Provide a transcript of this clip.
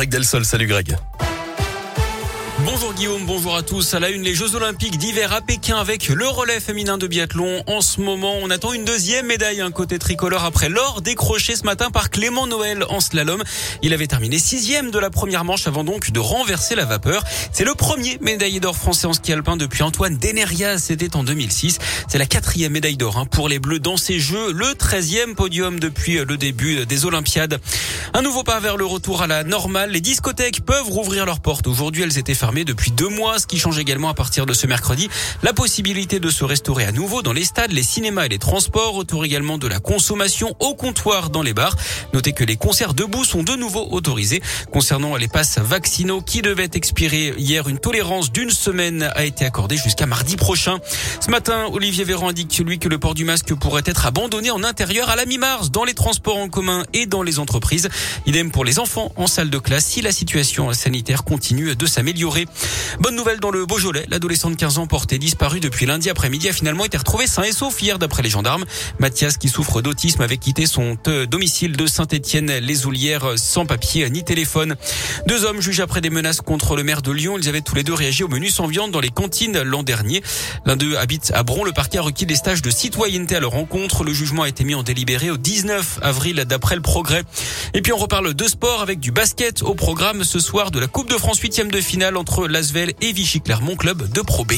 Greg Delsol. Salut Greg. Bonjour Guillaume, bonjour à tous. À la une, les Jeux Olympiques d'hiver à Pékin avec le relais féminin de biathlon. En ce moment, on attend une deuxième médaille, un côté tricolore après l'or décroché ce matin par Clément Noël en slalom. Il avait terminé sixième de la première manche avant donc de renverser la vapeur. C'est le premier médaillé d'or français en ski alpin depuis Antoine Denerias. C'était en 2006. C'est la quatrième médaille d'or hein, pour les Bleus dans ces Jeux. Le treizième podium depuis le début des Olympiades. Un nouveau pas vers le retour à la normale. Les discothèques peuvent rouvrir leurs portes. Aujourd'hui, elles étaient fermées depuis deux mois, ce qui change également à partir de ce mercredi. La possibilité de se restaurer à nouveau dans les stades, les cinémas et les transports. Autour également de la consommation au comptoir dans les bars. Notez que les concerts debout sont de nouveau autorisés. Concernant les passes vaccinaux qui devaient expirer hier, une tolérance d'une semaine a été accordée jusqu'à mardi prochain. Ce matin, Olivier Véran indique lui que le port du masque pourrait être abandonné en intérieur à la mi-mars dans les transports en commun et dans les entreprises. Idem pour les enfants en salle de classe si la situation sanitaire continue de s'améliorer. Bonne nouvelle dans le Beaujolais. L'adolescent de 15 ans porté disparu depuis lundi après-midi a finalement été retrouvé sain et sauf hier d'après les gendarmes. Mathias, qui souffre d'autisme, avait quitté son euh, domicile de Saint-Étienne-les-Oulières sans papier ni téléphone. Deux hommes jugés après des menaces contre le maire de Lyon. Ils avaient tous les deux réagi au menu sans viande dans les cantines l'an dernier. L'un d'eux habite à Bron. Le parquet a requis des stages de citoyenneté à leur rencontre. Le jugement a été mis en délibéré au 19 avril d'après le progrès. Et puis on reparle de sport avec du basket au programme ce soir de la Coupe de France 8 de finale entre Lasvel et Vichy Clermont Club de Pro B.